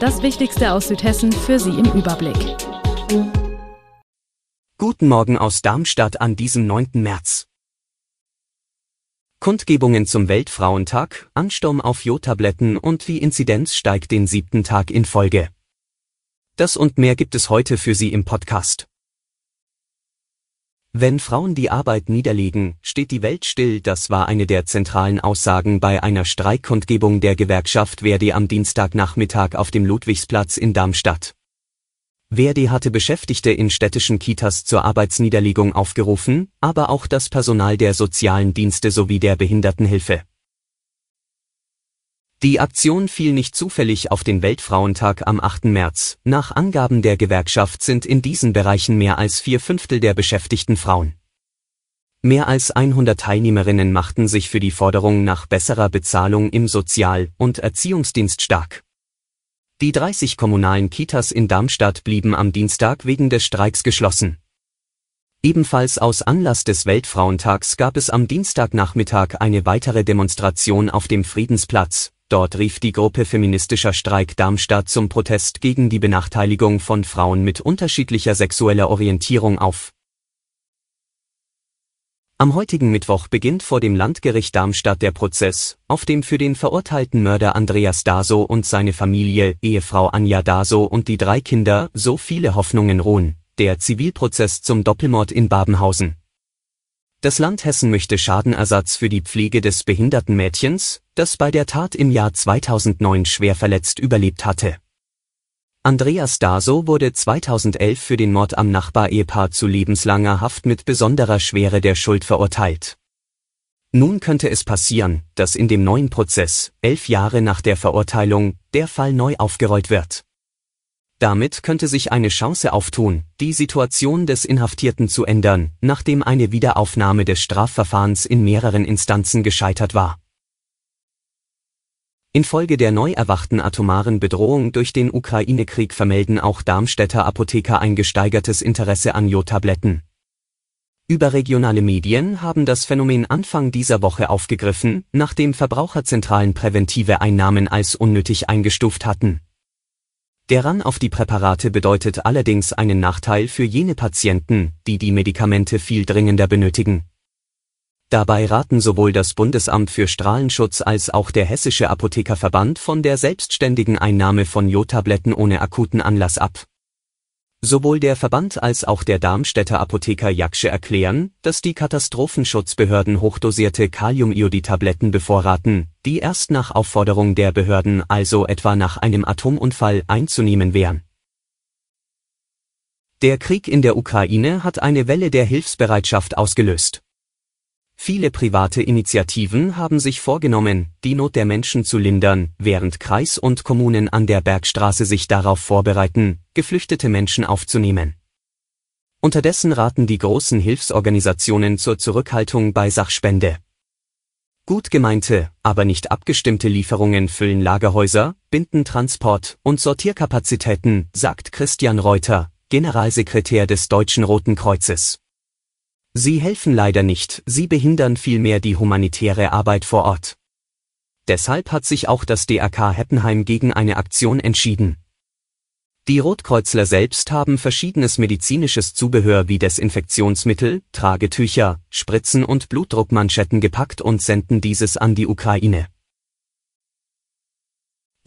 Das Wichtigste aus Südhessen für Sie im Überblick. Guten Morgen aus Darmstadt an diesem 9. März. Kundgebungen zum Weltfrauentag, Ansturm auf Jodtabletten und wie Inzidenz steigt den siebten Tag in Folge. Das und mehr gibt es heute für Sie im Podcast. Wenn Frauen die Arbeit niederlegen, steht die Welt still, das war eine der zentralen Aussagen bei einer Streikkundgebung der Gewerkschaft Verdi am Dienstagnachmittag auf dem Ludwigsplatz in Darmstadt. Verdi hatte Beschäftigte in städtischen Kitas zur Arbeitsniederlegung aufgerufen, aber auch das Personal der sozialen Dienste sowie der Behindertenhilfe. Die Aktion fiel nicht zufällig auf den Weltfrauentag am 8. März. Nach Angaben der Gewerkschaft sind in diesen Bereichen mehr als vier Fünftel der beschäftigten Frauen. Mehr als 100 Teilnehmerinnen machten sich für die Forderung nach besserer Bezahlung im Sozial- und Erziehungsdienst stark. Die 30 kommunalen Kitas in Darmstadt blieben am Dienstag wegen des Streiks geschlossen. Ebenfalls aus Anlass des Weltfrauentags gab es am Dienstagnachmittag eine weitere Demonstration auf dem Friedensplatz, Dort rief die Gruppe Feministischer Streik Darmstadt zum Protest gegen die Benachteiligung von Frauen mit unterschiedlicher sexueller Orientierung auf. Am heutigen Mittwoch beginnt vor dem Landgericht Darmstadt der Prozess, auf dem für den verurteilten Mörder Andreas Daso und seine Familie, Ehefrau Anja Daso und die drei Kinder so viele Hoffnungen ruhen, der Zivilprozess zum Doppelmord in Babenhausen. Das Land Hessen möchte Schadenersatz für die Pflege des behinderten Mädchens, das bei der Tat im Jahr 2009 schwer verletzt überlebt hatte. Andreas Daso wurde 2011 für den Mord am Nachbarehepaar zu lebenslanger Haft mit besonderer Schwere der Schuld verurteilt. Nun könnte es passieren, dass in dem neuen Prozess, elf Jahre nach der Verurteilung, der Fall neu aufgerollt wird. Damit könnte sich eine Chance auftun, die Situation des Inhaftierten zu ändern, nachdem eine Wiederaufnahme des Strafverfahrens in mehreren Instanzen gescheitert war. Infolge der neu erwachten atomaren Bedrohung durch den Ukraine-Krieg vermelden auch Darmstädter Apotheker ein gesteigertes Interesse an Jodtabletten. Überregionale Medien haben das Phänomen Anfang dieser Woche aufgegriffen, nachdem Verbraucherzentralen präventive Einnahmen als unnötig eingestuft hatten. Der Run auf die Präparate bedeutet allerdings einen Nachteil für jene Patienten, die die Medikamente viel dringender benötigen. Dabei raten sowohl das Bundesamt für Strahlenschutz als auch der Hessische Apothekerverband von der selbstständigen Einnahme von Jodtabletten ohne akuten Anlass ab Sowohl der Verband als auch der Darmstädter Apotheker Jaksche erklären, dass die Katastrophenschutzbehörden hochdosierte Kaliumiodid-Tabletten bevorraten, die erst nach Aufforderung der Behörden, also etwa nach einem Atomunfall, einzunehmen wären. Der Krieg in der Ukraine hat eine Welle der Hilfsbereitschaft ausgelöst Viele private Initiativen haben sich vorgenommen, die Not der Menschen zu lindern, während Kreis und Kommunen an der Bergstraße sich darauf vorbereiten, geflüchtete Menschen aufzunehmen. Unterdessen raten die großen Hilfsorganisationen zur Zurückhaltung bei Sachspende. Gut gemeinte, aber nicht abgestimmte Lieferungen füllen Lagerhäuser, binden Transport und Sortierkapazitäten, sagt Christian Reuter, Generalsekretär des Deutschen Roten Kreuzes. Sie helfen leider nicht, sie behindern vielmehr die humanitäre Arbeit vor Ort. Deshalb hat sich auch das DRK Heppenheim gegen eine Aktion entschieden. Die Rotkreuzler selbst haben verschiedenes medizinisches Zubehör wie Desinfektionsmittel, Tragetücher, Spritzen und Blutdruckmanschetten gepackt und senden dieses an die Ukraine.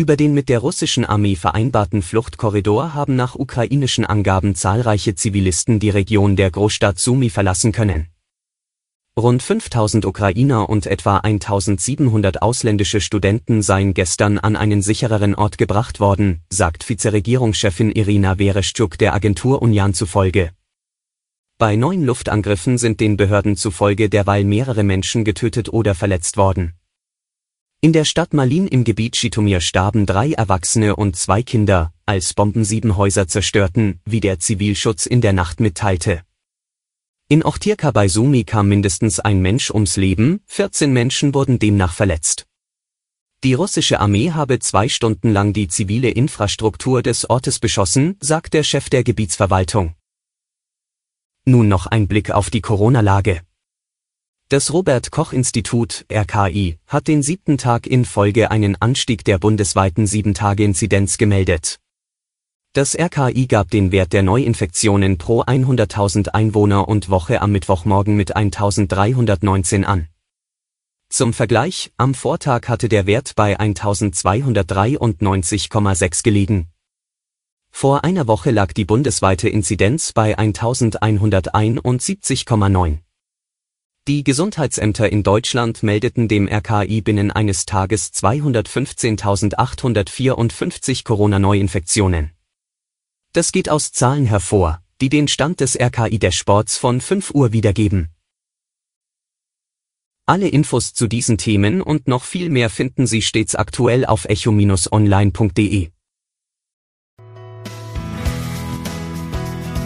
Über den mit der russischen Armee vereinbarten Fluchtkorridor haben nach ukrainischen Angaben zahlreiche Zivilisten die Region der Großstadt Sumy verlassen können. Rund 5000 Ukrainer und etwa 1700 ausländische Studenten seien gestern an einen sichereren Ort gebracht worden, sagt Vizeregierungschefin Irina Vereshchuk der Agentur Union zufolge. Bei neuen Luftangriffen sind den Behörden zufolge derweil mehrere Menschen getötet oder verletzt worden In der Stadt Malin im Gebiet Schitomir starben drei Erwachsene und zwei Kinder, als Bomben sieben Häuser zerstörten, wie der Zivilschutz in der Nacht mitteilte. In Ochtirka bei Sumi kam mindestens ein Mensch ums Leben, 14 Menschen wurden demnach verletzt. Die russische Armee habe zwei Stunden lang die zivile Infrastruktur des Ortes beschossen, sagt der Chef der Gebietsverwaltung. Nun noch ein Blick auf die Corona-Lage. Das Robert Koch Institut RKI hat den siebten Tag in Folge einen Anstieg der bundesweiten 7-Tage-Inzidenz gemeldet. Das RKI gab den Wert der Neuinfektionen pro 100.000 Einwohner und Woche am Mittwochmorgen mit 1319 an. Zum Vergleich, am Vortag hatte der Wert bei 1293,6 gelegen. Vor einer Woche lag die bundesweite Inzidenz bei 1171,9. Die Gesundheitsämter in Deutschland meldeten dem RKI binnen eines Tages 215.854 Corona-Neuinfektionen. Das geht aus Zahlen hervor, die den Stand des RKI des Sports von 5 Uhr wiedergeben. Alle Infos zu diesen Themen und noch viel mehr finden Sie stets aktuell auf echo-online.de.